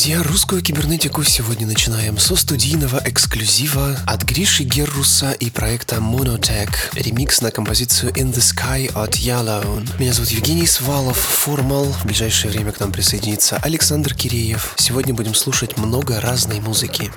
Друзья. Русскую кибернетику сегодня начинаем со студийного эксклюзива от Гриши Герруса и проекта Monotech. Ремикс на композицию In the Sky от Yellow. Меня зовут Евгений Свалов, Формал. В ближайшее время к нам присоединится Александр Киреев. Сегодня будем слушать много разной музыки.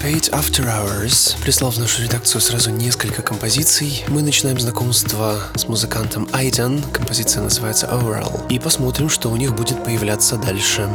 Syncopate After Hours прислал в нашу редакцию сразу несколько композиций. Мы начинаем знакомство с музыкантом Айден, композиция называется Overall, и посмотрим, что у них будет появляться дальше.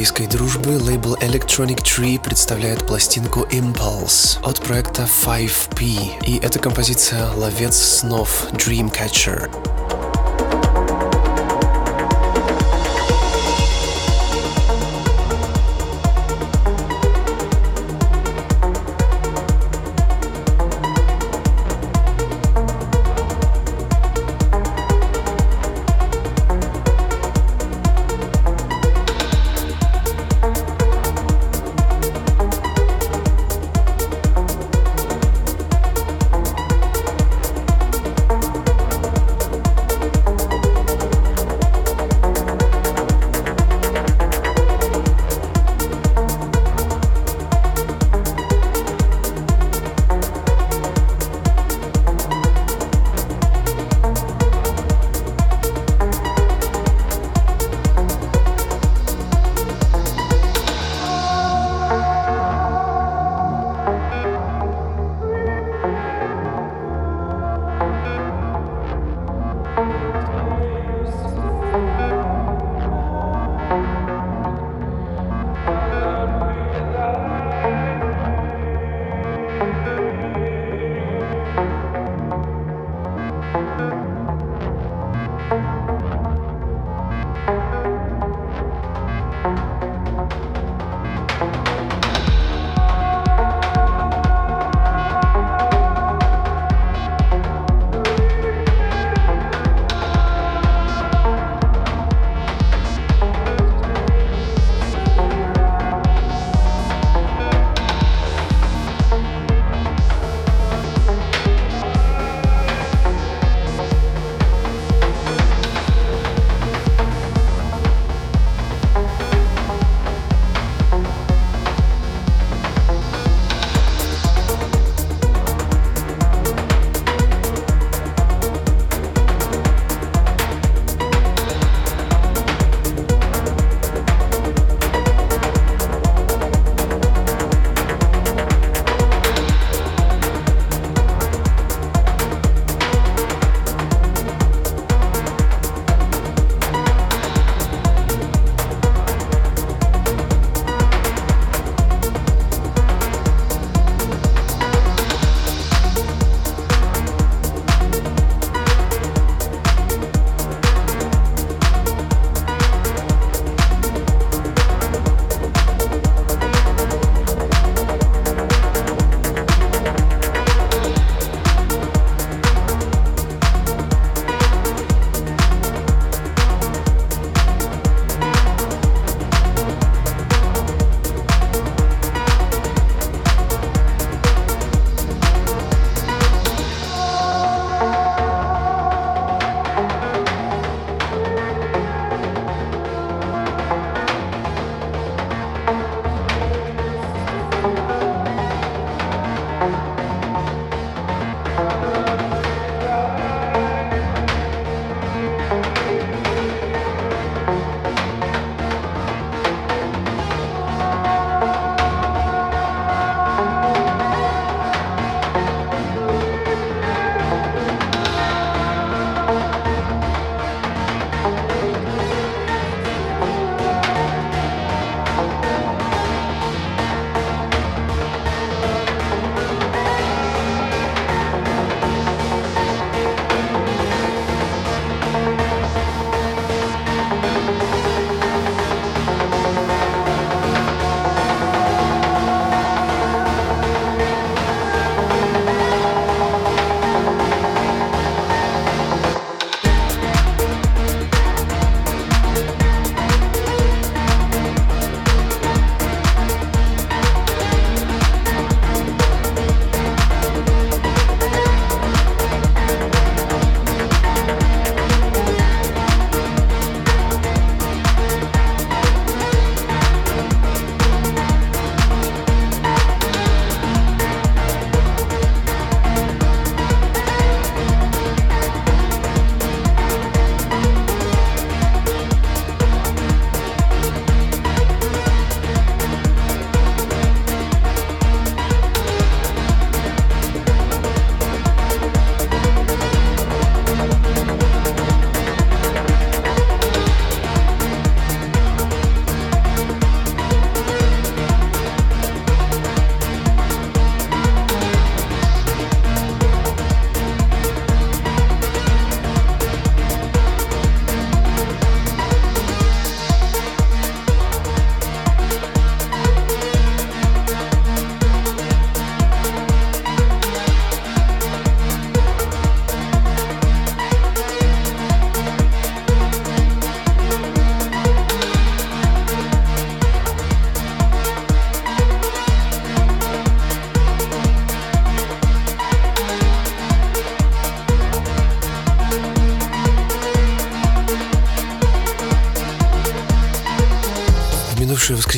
Восточноевропейской дружбы лейбл Electronic Tree представляет пластинку Impulse от проекта 5P. И это композиция «Ловец снов» Dreamcatcher.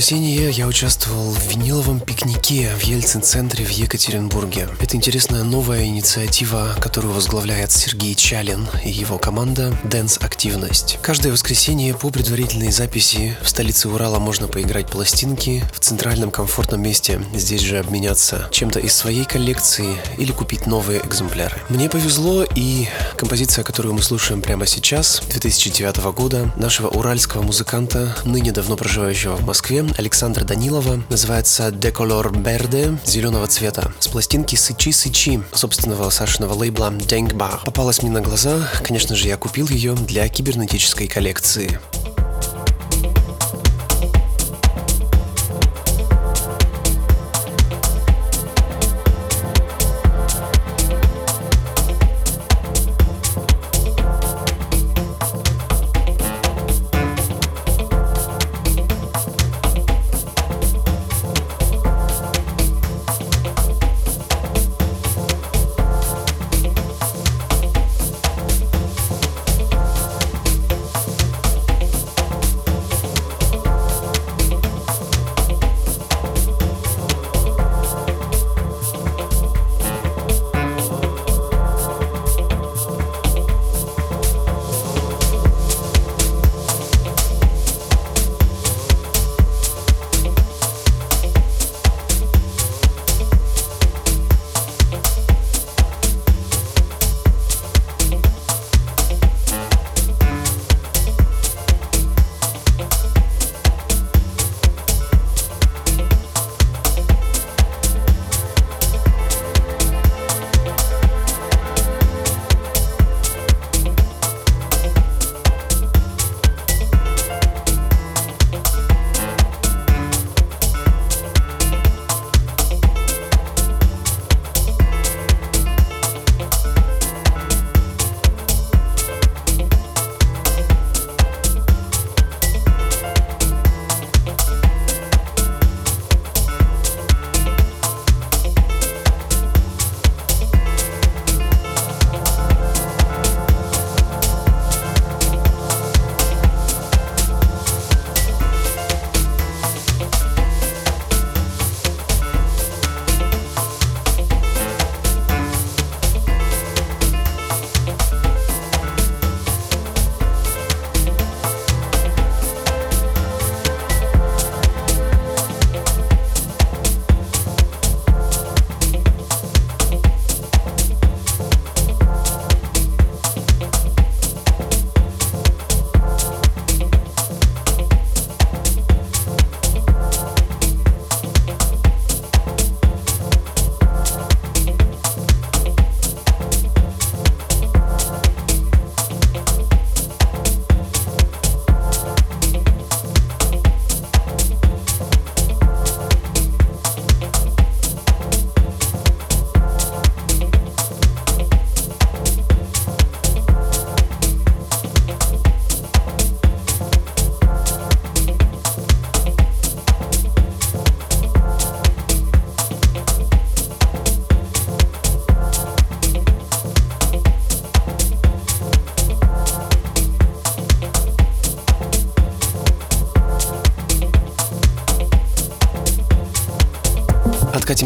Воскресенье я участвовал в виниловом пикнике в Ельцин-центре в Екатеринбурге. Это интересная новая инициатива, которую возглавляет Сергей Чалин и его команда Dance Активность. Каждое воскресенье по предварительной записи в столице Урала можно поиграть пластинки в центральном комфортном месте, здесь же обменяться чем-то из своей коллекции или купить новые экземпляры. Мне повезло и композиция, которую мы слушаем прямо сейчас, 2009 года, нашего уральского музыканта, ныне давно проживающего в Москве, Александра Данилова, называется «Decolor Berde» зеленого цвета, с пластинки «Сычи Сычи» собственного Сашиного лейбла Denkbar. Попалась мне на глаза, конечно же, я купил ее для кибернетической коллекции.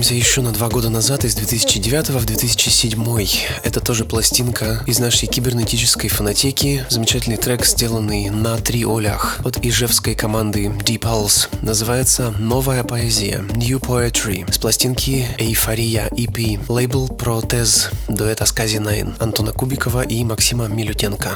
Откатимся еще на два года назад, из 2009 в 2007. Это тоже пластинка из нашей кибернетической фонотеки. Замечательный трек, сделанный на три олях от ижевской команды Deep Pulse. Называется «Новая поэзия» New Poetry с пластинки «Эйфория EP». Лейбл «Протез» дуэта Скази Найн Антона Кубикова и Максима Милютенко.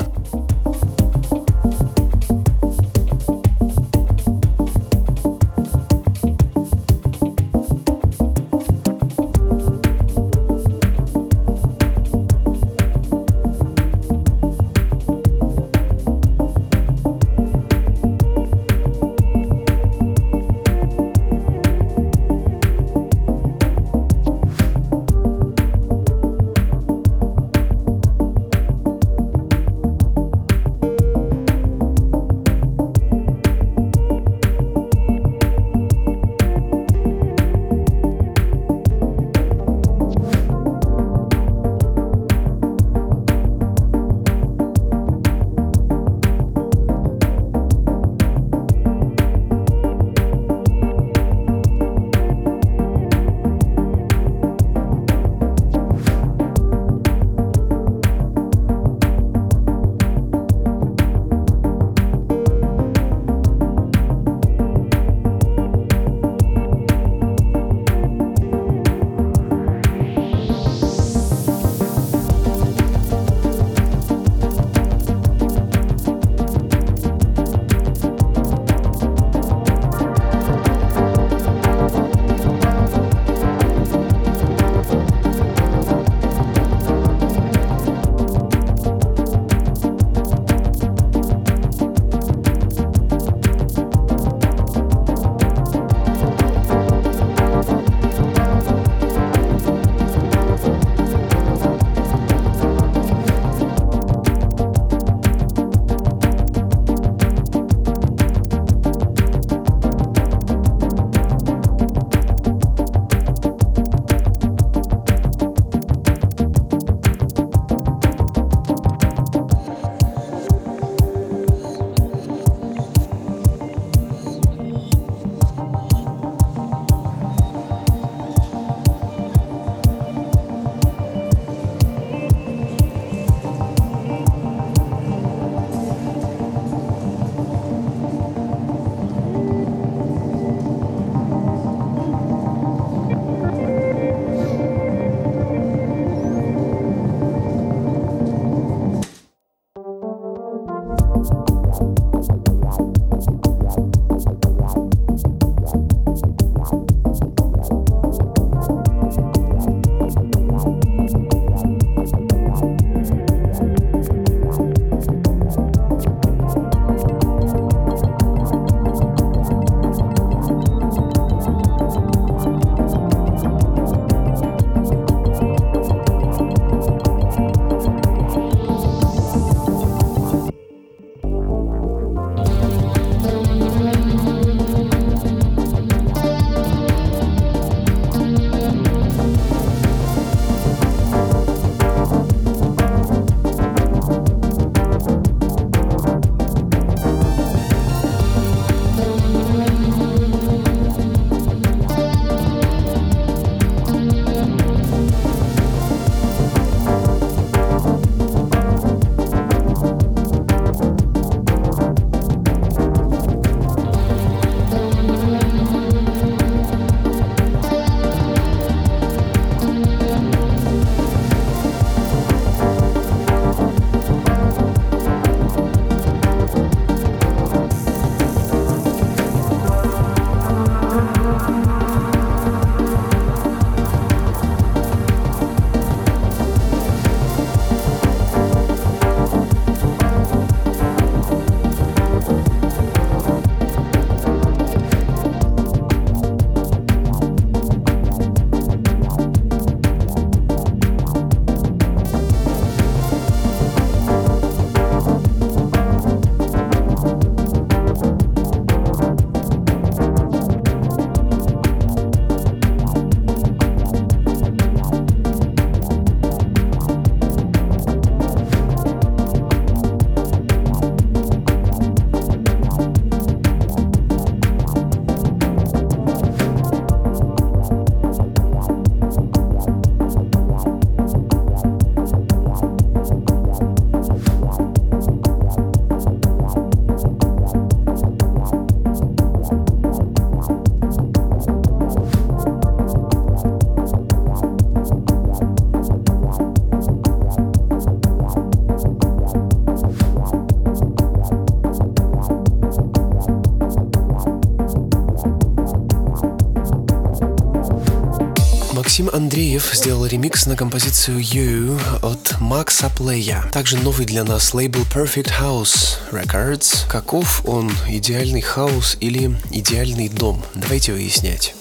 Андреев сделал ремикс на композицию You от Макса Плея. Также новый для нас лейбл Perfect House Records. Каков он, идеальный хаос или идеальный дом? Давайте выяснять.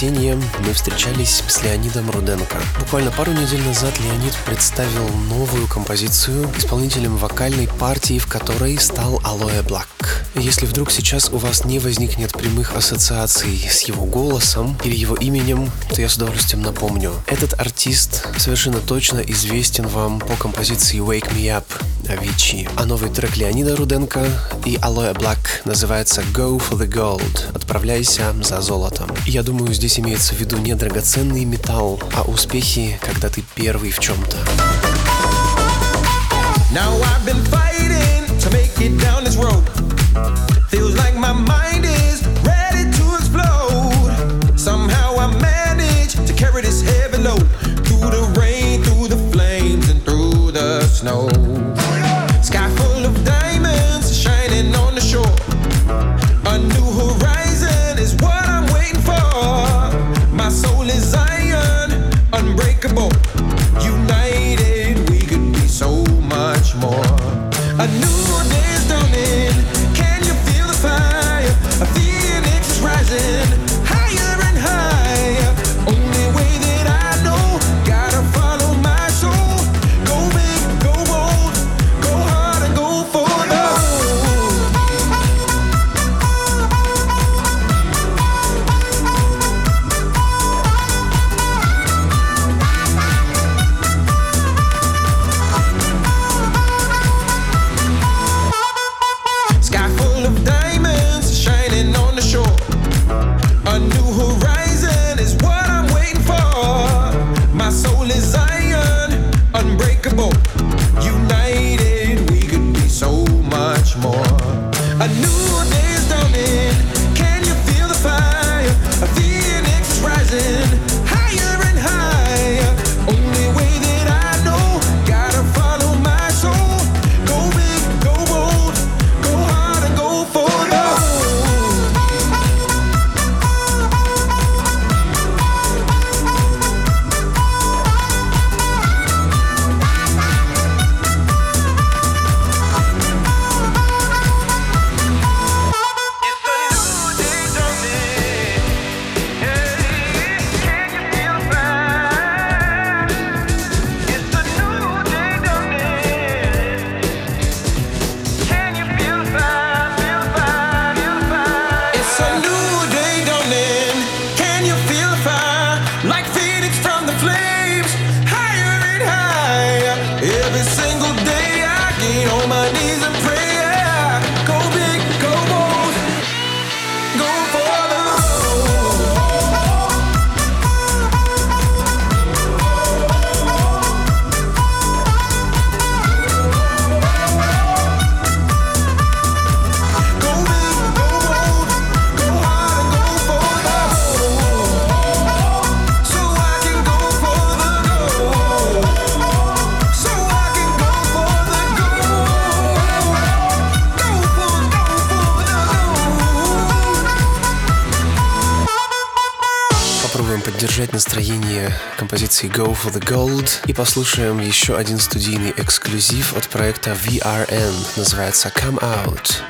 Воскресенье мы встречались с Леонидом Руденко. Буквально пару недель назад Леонид представил новую композицию исполнителем вокальной партии, в которой стал Алоэ Блак. Если вдруг сейчас у вас не возникнет прямых ассоциаций с его голосом или его именем, то я с удовольствием напомню. Этот артист совершенно точно известен вам по композиции Wake Me Up Avicii. А новый трек Леонида Руденко и Алоэ Black называется Go for the Gold. Отправляйся за золотом. Я думаю, здесь имеется в виду не драгоценный металл, а успехи, когда ты первый в чем-то. Now I've been fighting to make it down this road. Feels like my mind композиции Go for the Gold и послушаем еще один студийный эксклюзив от проекта VRN, называется Come Out.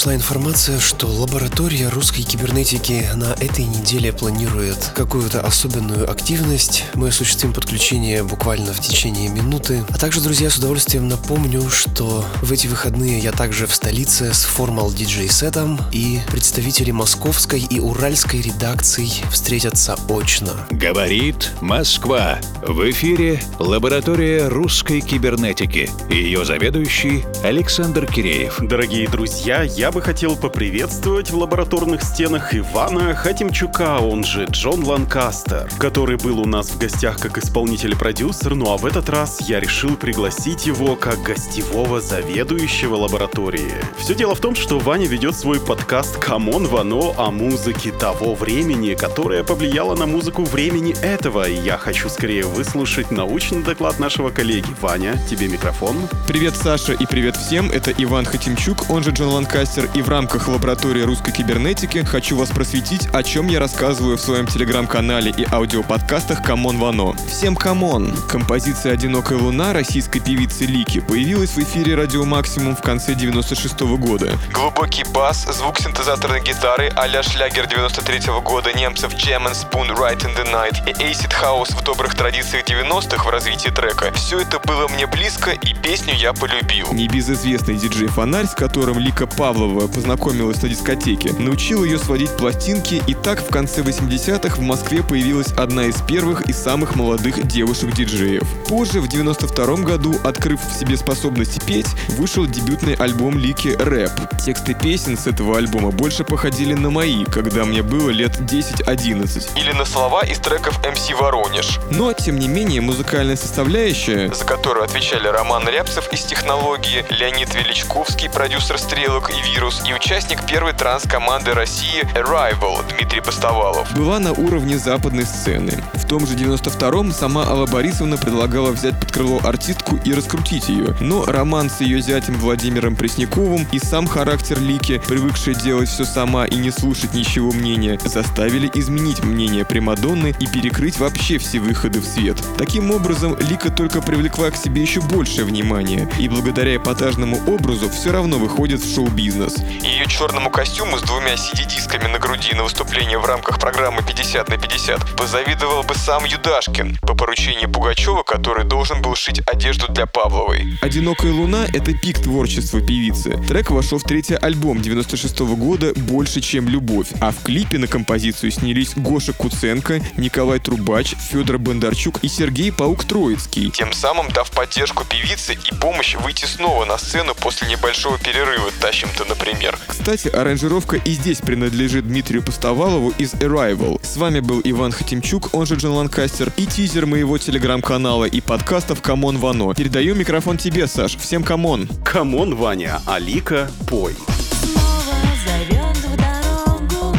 Нашла информация, что лаборатория русской кибернетики на этой неделе планирует какую-то особенную активность. Мы осуществим подключение буквально в течение минуты. А также, друзья, с удовольствием напомню, что в эти выходные я также в столице с формал диджей-сетом и представители московской и уральской редакций встретятся очно. Говорит Москва. В эфире лаборатория русской кибернетики. Ее заведующий Александр Киреев. Дорогие друзья, я бы хотел поприветствовать в лабораторных стенах Ивана Хатимчука, он же Джон Ланкастер, который был у нас в гостях как исполнитель-продюсер, ну а в этот раз я решил пригласить его как гостевого заведующего лаборатории. Все дело в том, что Ваня ведет свой подкаст «Come on Вано» о музыке того времени, которая повлияла на музыку времени этого, и я хочу скорее выслушать научный доклад нашего коллеги. Ваня, тебе микрофон. Привет, Саша, и привет всем. Это Иван Хатимчук, он же Джон Ланкастер, и в рамках лаборатории русской кибернетики хочу вас просветить, о чем я рассказываю в своем телеграм-канале и аудиоподкастах «Come on Вано». Всем come on! Композиция «Одинокая луна» российской певицы Лики появилась в эфире «Радио Максимум» в конце 96 -го года. Глубокий бас, звук синтезаторной гитары а-ля шлягер 93 -го года немцев Jam and Spoon Right in the Night и Acid House в добрых традициях 90-х в развитии трека. Все это было мне близко, и песню я полюбил. Небезызвестный диджей Фонарь, с которым Лика Павлова познакомилась на дискотеке, научил ее сводить пластинки, и так в конце 80-х в Москве появилась одна из первых и самых молодых девушек-диджеев. Позже, в 92 году, открыв в себе способности петь, вышел дебютный альбом Лики «Рэп». Тексты песен с этого альбома больше походили на мои, когда мне было лет 10-11. Или на слова из треков MC Воронеж. Но, тем не менее, музыкальная составляющая, за которую отвечали Роман Рябцев из «Технологии», Леонид Величковский, продюсер «Стрелок» и «Вирус», и участник первой транс-команды России Arrival Дмитрий Постовалов, была на уровне западной сцены. В том же 92-м сама Алла Борисовна предлагала взять под крыло артистку и раскрутить ее, но роман с ее зятем Владимиром Пресняковым и сам характер Лики, привыкшая делать все сама и не слушать ничего мнения, заставили изменить мнение Примадонны и перекрыть вообще все выходы в свет. Таким образом, Лика только привлекла к себе еще большее внимание, и благодаря эпатажному образу все равно выходит в шоу-бизнес. Ее черному костюму с двумя CD-дисками на груди на выступление в рамках программы 50 на 50 позавидовал бы сам Юдашкин по поручению Пугачева, который должен был шить одежду для Павловой. «Одинокая луна» — это пик творчества певицы. Трек вошел в третий альбом 96 -го года «Больше, чем любовь», а в клипе на композицию снялись Гоша Куценко, Николай Трубач, Федор Бондарчук и Сергей Паук Троицкий, тем самым дав поддержку певице и помощь выйти снова на сцену после небольшого перерыва «Тащим-то», например. Кстати, аранжировка и здесь принадлежит Дмитрию Пустовалову из Arrival. С вами был Иван Хатимчук, он же Джон Ланкастер, и тизер моего телеграм-канала и подкастов «Come on Вано». Передаю микрофон тебе, Саш. Всем come on! Come on, Ваня, а Лика, пой. Снова зовет в дорогу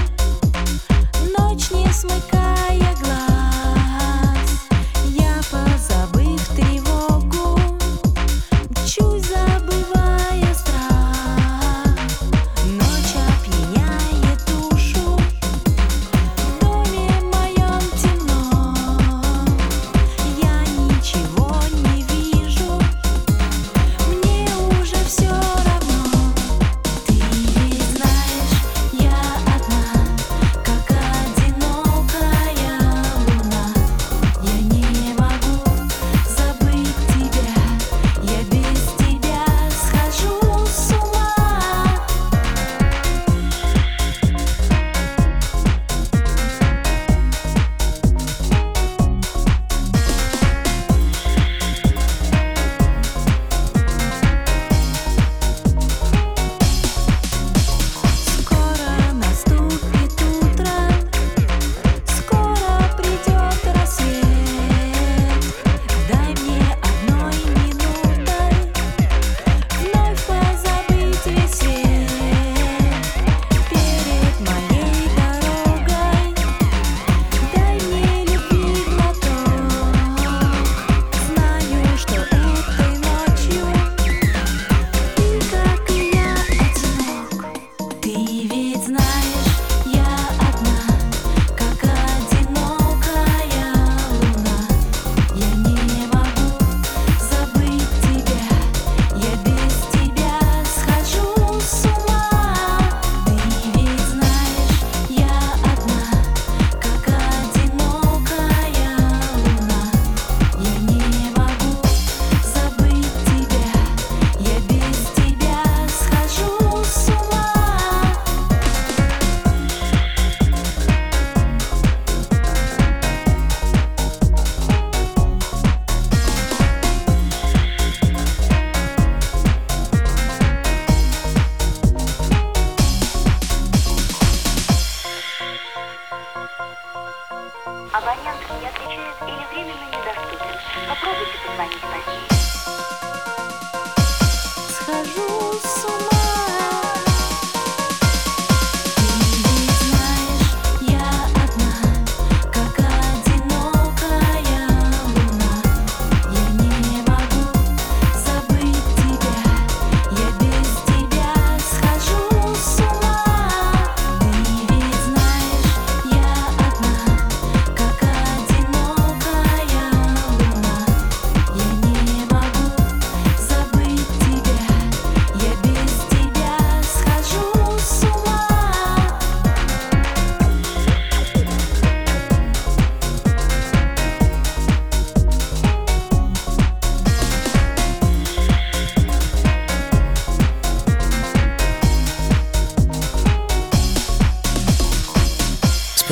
Ночь не смыкая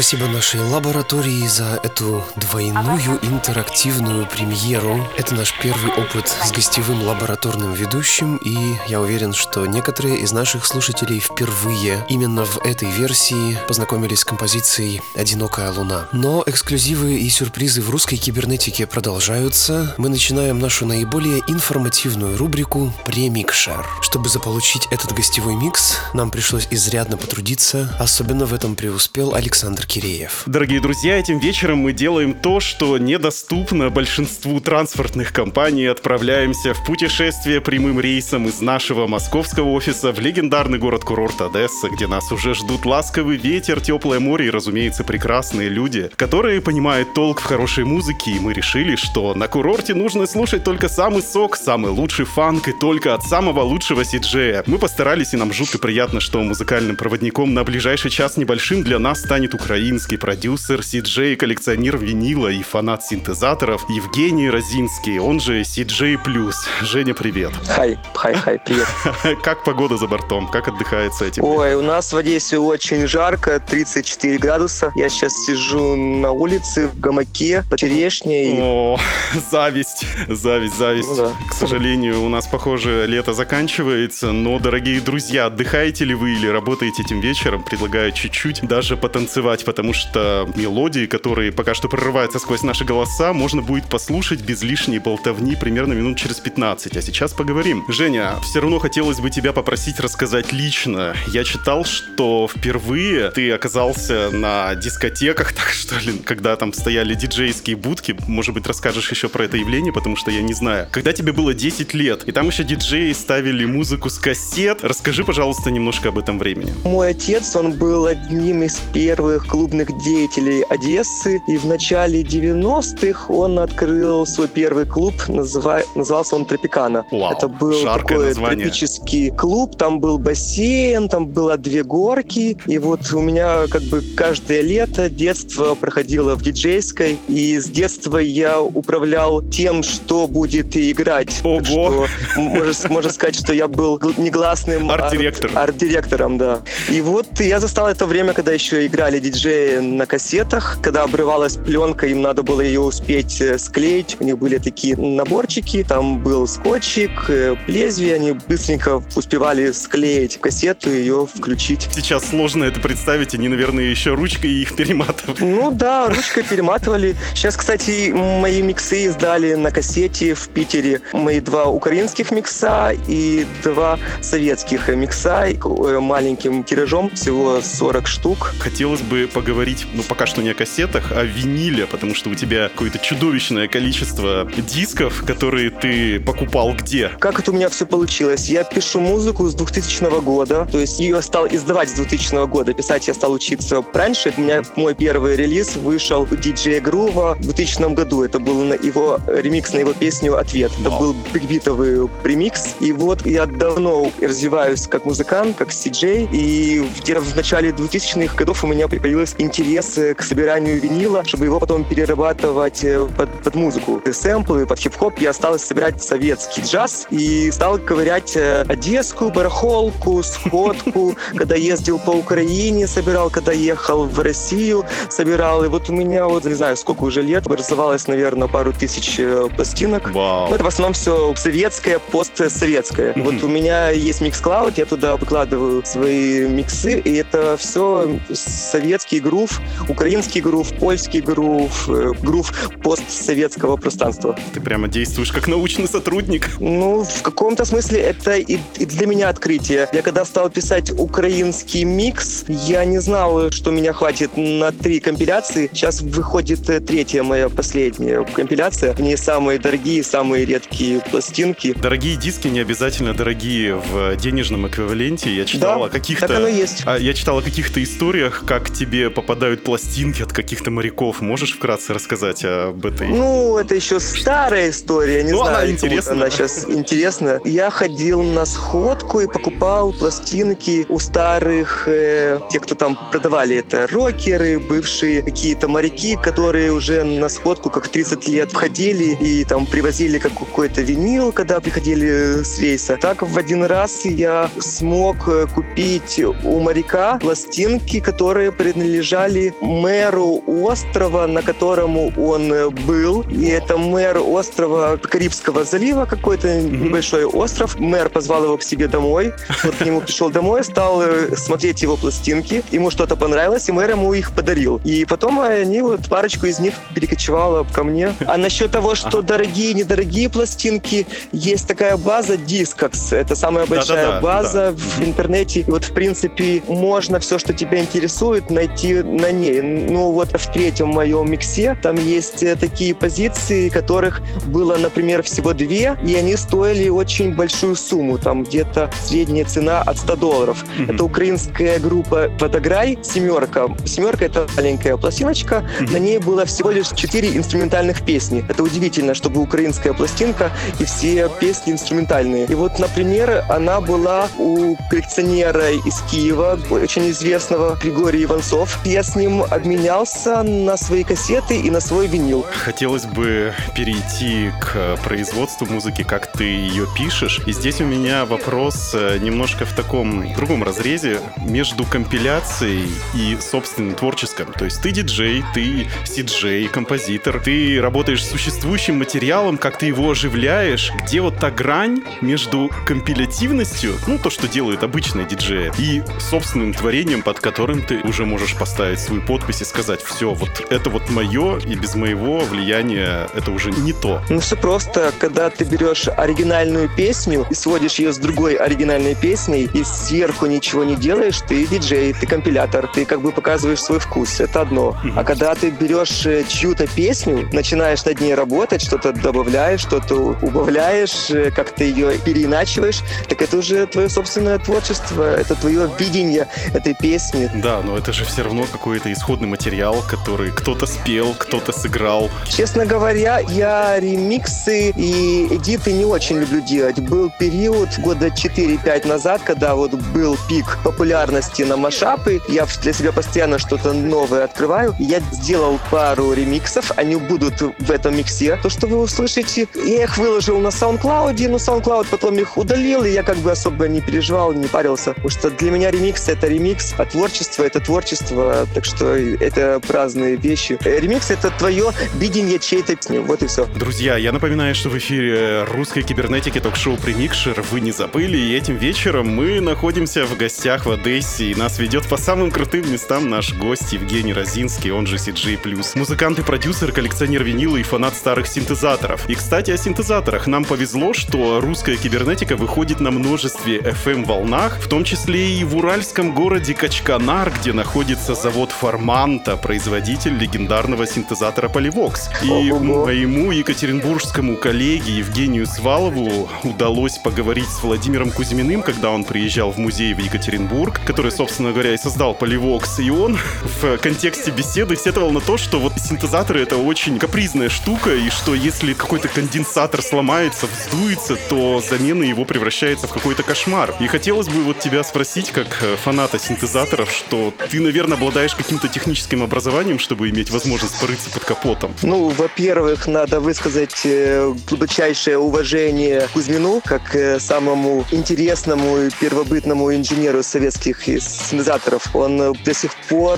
Спасибо нашей лаборатории за эту двойную интерактивную премьеру. Это наш первый опыт с гостевым лабораторным ведущим, и я уверен, что некоторые из наших слушателей впервые именно в этой версии познакомились с композицией «Одинокая луна». Но эксклюзивы и сюрпризы в русской кибернетике продолжаются. Мы начинаем нашу наиболее информативную рубрику «Премикшер». Чтобы заполучить этот гостевой микс, нам пришлось изрядно потрудиться, особенно в этом преуспел Александр Киреев. Дорогие друзья, этим вечером мы делаем то, что недоступно большинству транспортных компаний. Отправляемся в путешествие прямым рейсом из нашего московского офиса в легендарный город-курорт Одесса, где нас уже ждут ласковый ветер, теплое море и, разумеется, прекрасные люди, которые понимают толк в хорошей музыке, и мы решили, что на курорте нужно слушать только самый сок, самый лучший фанк и только от самого лучшего сиджея. Мы постарались, и нам жутко приятно, что музыкальным проводником на ближайший час небольшим для нас станет украинский продюсер, сиджей, коллекционер винила и фанат синтезаторов Евгений Розинский, он же Сиджей Плюс. Женя, привет. Хай, хай, хай, привет. Как погода за бортом? Как отдыхается этим? Ой, у нас в Одессе очень жарко, 34 градуса. Я сейчас сижу на улице в гамаке под черешней. О, зависть, зависть, зависть. Ну да. К сожалению, у нас, похоже, лето заканчивается, но, дорогие друзья, отдыхаете ли вы или работаете этим вечером? Предлагаю чуть-чуть даже потанцевать, потому что мелодии, которые пока что прорываются сквозь наши голоса, можно будет послушать без лишней болтовни примерно минут через 15. А сейчас поговорим. Женя, все равно хотелось бы тебя попросить рассказать лично. Я читал, что впервые ты оказался на дискотеках, так что ли, когда там стояли диджейские будки. Может быть, расскажешь еще про это явление, потому что я не знаю. Когда тебе было 10 лет, и там еще диджеи ставили музыку с кассет. Расскажи, пожалуйста, немножко об этом времени. Мой отец, он был одним из первых клубных деятелей Одессы, и в начале 90-х он открыл свой первый клуб, называ- назывался он Тропикана. Вау, Это был такой название. тропический клуб, там был бассейн, там было две горки, и вот у меня как бы каждое лето детство проходило в диджейской, и с детства я управлял тем, что будет играть. Ого! Что можно, можно сказать, что я был гл- негласным Арт-директором. арт- арт-директором, да. И вот я застал это время, когда еще играли диджеи на кассетах, когда обрывалась пленка, им надо было ее успеть э, склеить. У них были такие наборчики, там был скотчик, э, лезвие, они быстренько успевали склеить кассету и ее включить. Сейчас сложно это представить, они, наверное, еще ручкой их перематывают. Ну да, ручкой перематывали. Сейчас, кстати, мои миксы издали на кассете в Питере. Мои два украинских микса и два советских микса э, маленьким тиражом, всего 40 штук. Хотелось бы поговорить, ну, пока что не о кассетах, а о виниле, потому что у тебя какое-то чудовищное количество дисков, которые ты покупал где? Как это у меня все получилось? Я пишу музыку с 2000 года, то есть ее стал издавать с 2000 года. Писать я стал учиться раньше. У меня мой первый релиз вышел у диджея Грува в 2000 году. Это был на его ремикс на его песню «Ответ». Это был бигбитовый ремикс. И вот я давно развиваюсь как музыкант, как сиджей. И где-то в начале 2000-х годов у меня появился интерес э, к собиранию винила, чтобы его потом перерабатывать э, под, под музыку. И Сэмплы, под хип-хоп я стал собирать советский джаз и стал ковырять э, одесскую барахолку, сходку, когда ездил по Украине, собирал, когда ехал в Россию, собирал. И вот у меня вот, не знаю, сколько уже лет, образовалось, наверное, пару тысяч э, пластинок. Вау. Это в основном все советское, постсоветское. Мгм. Вот у меня есть микс Cloud, я туда выкладываю свои миксы, и это все советский русский грув, украинский грув, польский грув, э, грув постсоветского пространства. Ты прямо действуешь как научный сотрудник. Ну, в каком-то смысле это и, и для меня открытие. Я когда стал писать украинский микс, я не знал, что меня хватит на три компиляции. Сейчас выходит э, третья моя последняя компиляция. В ней самые дорогие, самые редкие пластинки. Дорогие диски не обязательно дорогие в денежном эквиваленте. Я читал Да, о каких-то... так оно есть. А, я читал о каких-то историях, как тебе попадают пластинки от каких-то моряков. Можешь вкратце рассказать об этой? Ну, это еще старая история, не Ну, она знаю, кому интересна. она сейчас интересна. Я ходил на сходку и покупал пластинки у старых, э, тех, кто там продавали это, рокеры, бывшие какие-то моряки, которые уже на сходку как 30 лет входили и там привозили как какой-то винил, когда приходили с рейса. Так в один раз я смог э, купить у моряка пластинки, которые принадлежали мэру острова, на котором он э, был. И это мэр острова Карибского залива, какой-то небольшой остров. Мэр позвал его к себе домой. Вот к нему пришел домой, стал э, смотреть его пластинки. Ему что-то понравилось, и мэр ему их подарил. И потом они, вот парочку из них перекочевала ко мне. А насчет того, что дорогие, недорогие пластинки, есть такая база Discogs. Это самая большая база в интернете. И вот, в принципе, можно все, что тебя интересует, найти на ней. Ну, вот в третьем моем миксе там есть э, такие позиции, которых было, например, всего две, и они стоили очень большую сумму. Там где-то средняя цена от 100 долларов. Мгм. Это украинская группа «Водограй», «Семерка». «Семерка» — это маленькая пластиночка. На ней было всего лишь четыре инструментальных песни. Это удивительно, чтобы украинская пластинка и все песни инструментальные. И вот, например, она была у коллекционера из Киева, очень известного Григория Иванцов. Я с ним обменялся на свои кассеты и на свой винил. Хотелось бы перейти к производству музыки, как ты ее пишешь. И здесь у меня вопрос э, немножко в таком другом разрезе между компиляцией и собственным творческим. То есть ты диджей, ты сиджей, композитор, ты работаешь с существующим материалом, как ты его оживляешь. Где вот та грань между компилятивностью, ну то, что делают обычные диджеи, и собственным творением, под которым ты уже можешь поставить свою подпись и сказать, все, вот это вот мое, и без моего влияния это уже не то. Ну, все просто, когда ты берешь оригинальную песню и сводишь ее с другой оригинальной песней, и сверху ничего не делаешь, ты диджей, ты компилятор, ты как бы показываешь свой вкус, это одно. А когда ты берешь э, чью-то песню, начинаешь над ней работать, что-то добавляешь, что-то убавляешь, э, как-то ее переиначиваешь, так это уже твое собственное творчество, это твое видение этой песни. Да, но это же все равно какой-то исходный материал, который кто-то спел, кто-то сыграл. Честно говоря, я ремиксы и эдиты не очень люблю делать. Был период года 4-5 назад, когда вот был пик популярности на машапы. Я для себя постоянно что-то новое открываю. Я сделал пару ремиксов, они будут в этом миксе. То, что вы услышите, я их выложил на SoundCloud, но SoundCloud потом их удалил, и я как бы особо не переживал, не парился. Потому что для меня ремикс — это ремикс, а творчество — это творчество. Так что это разные вещи. Э, Ремикс — это твое видение чьей-то песни. Вот и все. Друзья, я напоминаю, что в эфире русской кибернетики ток-шоу «Примикшер». Вы не забыли, и этим вечером мы находимся в гостях в Одессе, и нас ведет по самым крутым местам наш гость Евгений Розинский, он же CG+. Музыкант и продюсер, коллекционер винила и фанат старых синтезаторов. И, кстати, о синтезаторах. Нам повезло, что русская кибернетика выходит на множестве FM-волнах, в том числе и в уральском городе Качканар, где находится завод Форманта, производитель легендарного синтезатора Polyvox. И моему екатеринбургскому коллеге Евгению Свалову удалось поговорить с Владимиром Кузьминым, когда он приезжал в музей в Екатеринбург, который, собственно говоря, и создал Polyvox. И он в контексте беседы сетовал на то, что вот синтезаторы — это очень капризная штука, и что если какой-то конденсатор сломается, вздуется, то замена его превращается в какой-то кошмар. И хотелось бы вот тебя спросить, как э, фаната синтезаторов, что ты, наверное, обладаешь каким-то техническим образованием, чтобы иметь возможность порыться под капотом. Ну, во-первых, надо высказать э, глубочайшее уважение Кузьмину, как э, самому интересному и первобытному инженеру советских синтезаторов. Он э, до сих пор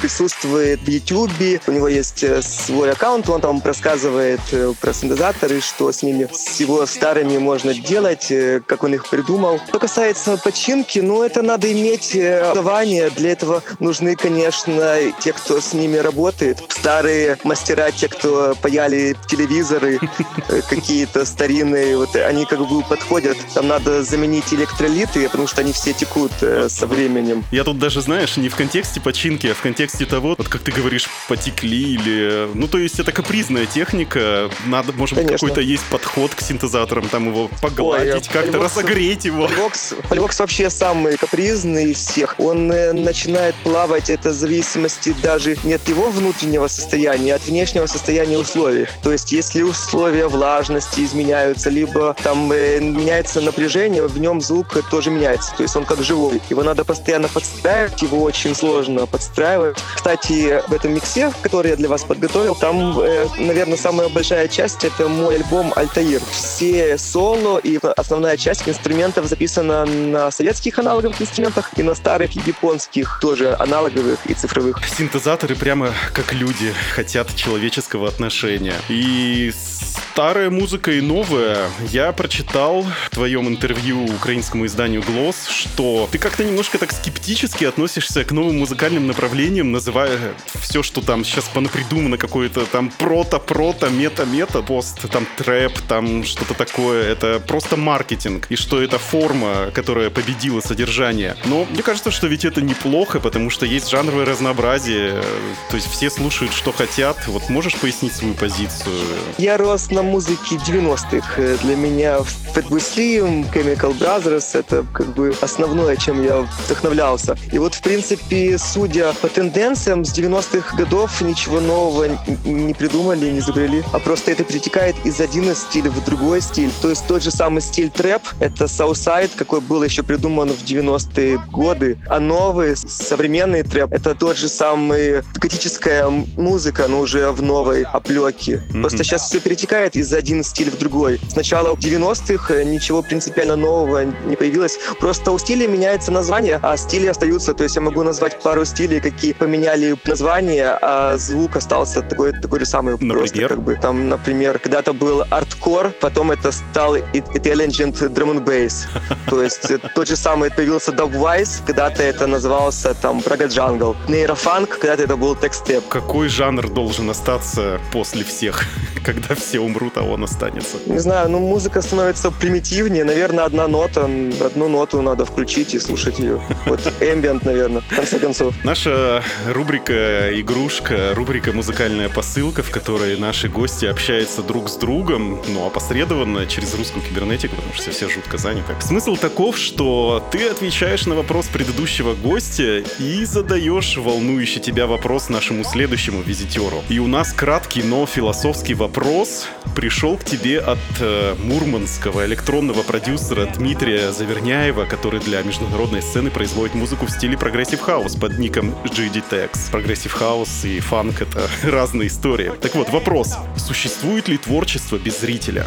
присутствует в YouTube, у него есть свой аккаунт, он там рассказывает про синтезаторы, что с ними, с его старыми можно делать, как он их придумал. Что касается починки, ну, это надо иметь образование, для этого нужно нужны, конечно, те, кто с ними работает. Старые мастера, те, кто паяли телевизоры, э, какие-то старинные, вот они как бы подходят. Там надо заменить электролиты, потому что они все текут э, со временем. Я тут даже, знаешь, не в контексте починки, а в контексте того, вот как ты говоришь, потекли или... Ну, то есть это капризная техника, надо, может быть, какой-то есть подход к синтезаторам, там его погладить, Ой, как-то разогреть его. Поливокс вообще самый капризный из всех. Он э, начинает плавать, это в зависимости даже не от его внутреннего состояния, а от внешнего состояния условий. То есть, если условия влажности изменяются, либо там э, меняется напряжение, в нем звук тоже меняется. То есть, он как живой. Его надо постоянно подстраивать, его очень сложно подстраивать. Кстати, в этом миксе, который я для вас подготовил, там, э, наверное, самая большая часть — это мой альбом «Альтаир». Все соло и основная часть инструментов записана на советских аналоговых инструментах и на старых японских тоже аналоговых и цифровых. Синтезаторы прямо как люди хотят человеческого отношения. И старая музыка и новая. Я прочитал в твоем интервью украинскому изданию «Глосс», что ты как-то немножко так скептически относишься к новым музыкальным направлениям, называя все, что там сейчас понапридумано, какое-то там прото-прото, мета-мета, пост, там трэп, там что-то такое. Это просто маркетинг. И что это форма, которая победила содержание. Но мне кажется, что ведь это неплохо, потому что есть жанровое разнообразие. То есть все слушают, что хотят. Вот можешь пояснить свою позицию? Я рос на музыке 90-х. Э, Для меня Fatboy Slim, Chemical Brothers — это как бы основное, чем я вдохновлялся. И вот, в принципе, судя по тенденциям, с 90-х годов ничего нового не придумали, не изобрели, а просто это перетекает из один стиля в другой стиль. То есть тот же самый стиль трэп — это Southside, какой был еще придуман в 90-е годы, а новый, современный трэп — это тот же самый готическая музыка, но уже в новой оплеке. Просто сейчас все перетекает из один стиль в другой. Сначала в 90-х э, ничего принципиально нового не появилось. Просто у стиля меняется название, а стили остаются. То есть я могу назвать пару стилей, какие поменяли название, а звук остался такой, такой же самый. Просто Например? как бы там, например, когда-то был арткор, потом это стал Intelligent Drum and Bass. То есть э, тот же самый появился Dubwise, когда-то это назывался там Praga Jungle. Нейрофанк, когда-то это был текстеп. Какой жанр должен остаться после всех, когда все умрут, а он останется? Не знаю, ну музыка становится примитивнее. Наверное, одна нота. Одну ноту надо включить и слушать ее. Вот ambient, наверное, в конце концов. Наша рубрика «Игрушка», рубрика «Музыкальная посылка», в которой наши гости общаются друг с другом, ну, опосредованно через русскую кибернетику, потому что все жутко заняты. Смысл таков, что ты отвечаешь на вопрос предыдущего гостя и задаешь волнующий тебя вопрос нашему следующему визитеру. И у нас краткий, но философский вопрос пришел к тебе от э, мурманского электронного продюсера Дмитрия Заверняева, который для международной сцены производит музыку в стиле прогрессив хаус под ником GD Tex. Прогрессив хаус и фанк — это разные истории. Так вот, вопрос. Существует ли творчество без зрителя?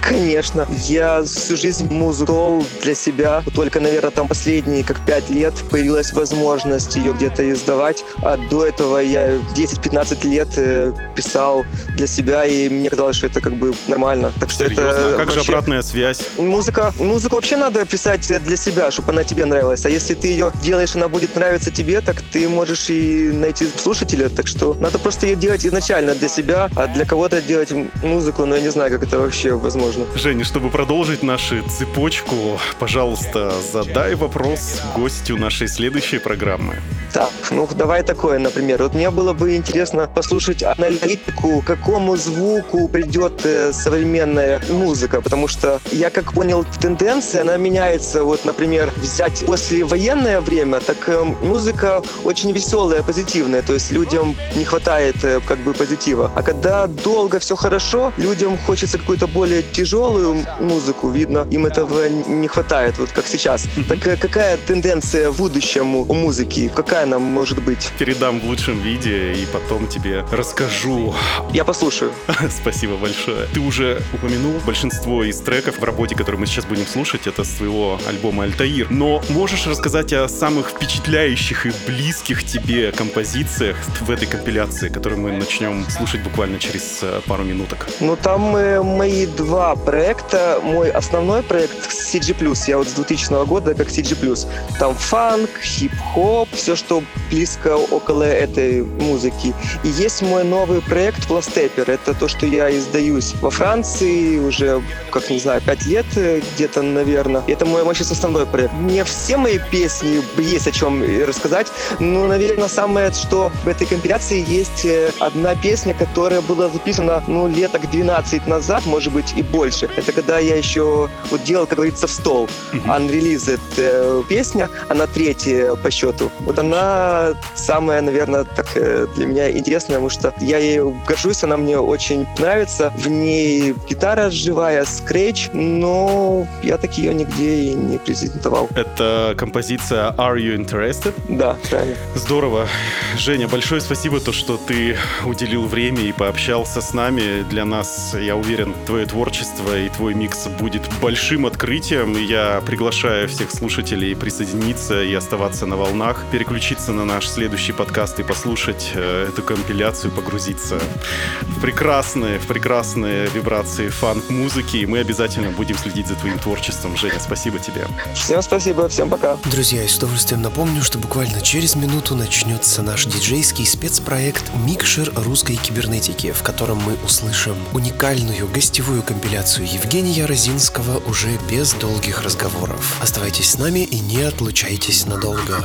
Конечно. Я всю жизнь музыку для себя. Только, наверное, там последние как пять лет появилась возможность ее где-то издавать. А до этого я 10-15 лет э, писал для себя, и мне казалось, что это как бы нормально. Так что Серьезно? это А как же вообще- обратная связь? Музыка, музыку вообще надо писать для себя, чтобы она тебе нравилась. А если ты ее делаешь, она будет нравиться тебе, так ты можешь и найти слушателя. Так что надо просто ее делать изначально для себя, а для кого-то делать музыку, но я не знаю, как это вообще возможно. Женя, чтобы продолжить нашу цепочку, пожалуйста, задай вопрос гостю нашей следующей программы. Так, ну давай такое, например. Вот мне было бы интересно послушать аналитику, к какому звуку придет э, современная музыка, потому что я как понял, тенденция, она меняется. Вот, например, взять послевоенное время, так э, музыка очень веселая, позитивная, то есть людям не хватает э, как бы позитива. А когда долго все хорошо, людям хочется какую-то более тяжелую музыку, видно, им этого не хватает, вот как сейчас. Так какая тенденция в будущем у музыки? Какая она может быть? Передам в лучшем виде и потом тебе расскажу. Я послушаю. Спасибо большое. Ты уже упомянул большинство из треков в работе, которые мы сейчас будем слушать, это с твоего альбома «Альтаир». Но можешь рассказать о самых впечатляющих и близких тебе композициях в этой компиляции, которую мы начнем слушать буквально через э, пару минуток? Ну, там э, мои два проекта. Мой основной проект CG+. Я вот с 2000 года как CG+. Там фанк, хип-хоп, все, что близко около этой музыки. И есть мой новый проект Пластепер. Это то, что я издаюсь во Франции уже, как не знаю, пять лет э, где-то, наверное. Это мой, мой сейчас основной проект. Не все мои песни есть о чем рассказать, но, наверное, самое, что в этой компиляции есть э, одна песня, которая была записана, ну, леток 12 назад, может быть, и больше. Это когда я еще вот делал, как говорится, в стол. Unreleased э, песня, она третья по счету. Вот она самая, наверное, так э, для меня интересная, потому что я ею горжусь, она мне очень нравится. В ней гитара живая, скретч, но я так ее нигде и не презентовал. Это композиция «Are You Interested?» Да, правильно. Здорово. Женя, большое спасибо, то, что ты уделил время и пообщался с нами. Для нас, я уверен, твое творчество и твой микс будет большим открытием. Я приглашаю всех слушателей присоединиться и оставаться на волнах, переключиться на наш следующий подкаст и послушать э, эту компиляцию, погрузиться в прекрасные, в прекрасные вибрации фанк-музыки. И мы обязательно будем следить за твоим творчеством. Женя, спасибо тебе. Всем спасибо, всем пока. Друзья, и с удовольствием напомню, что буквально через минуту начнется наш диджейский спецпроект «Микшер русской кибернетики», в котором мы услышим уникальную гостевую компиляцию Евгения Розинского уже без долгих разговоров. Оставайтесь с нами и не отлучайтесь надолго.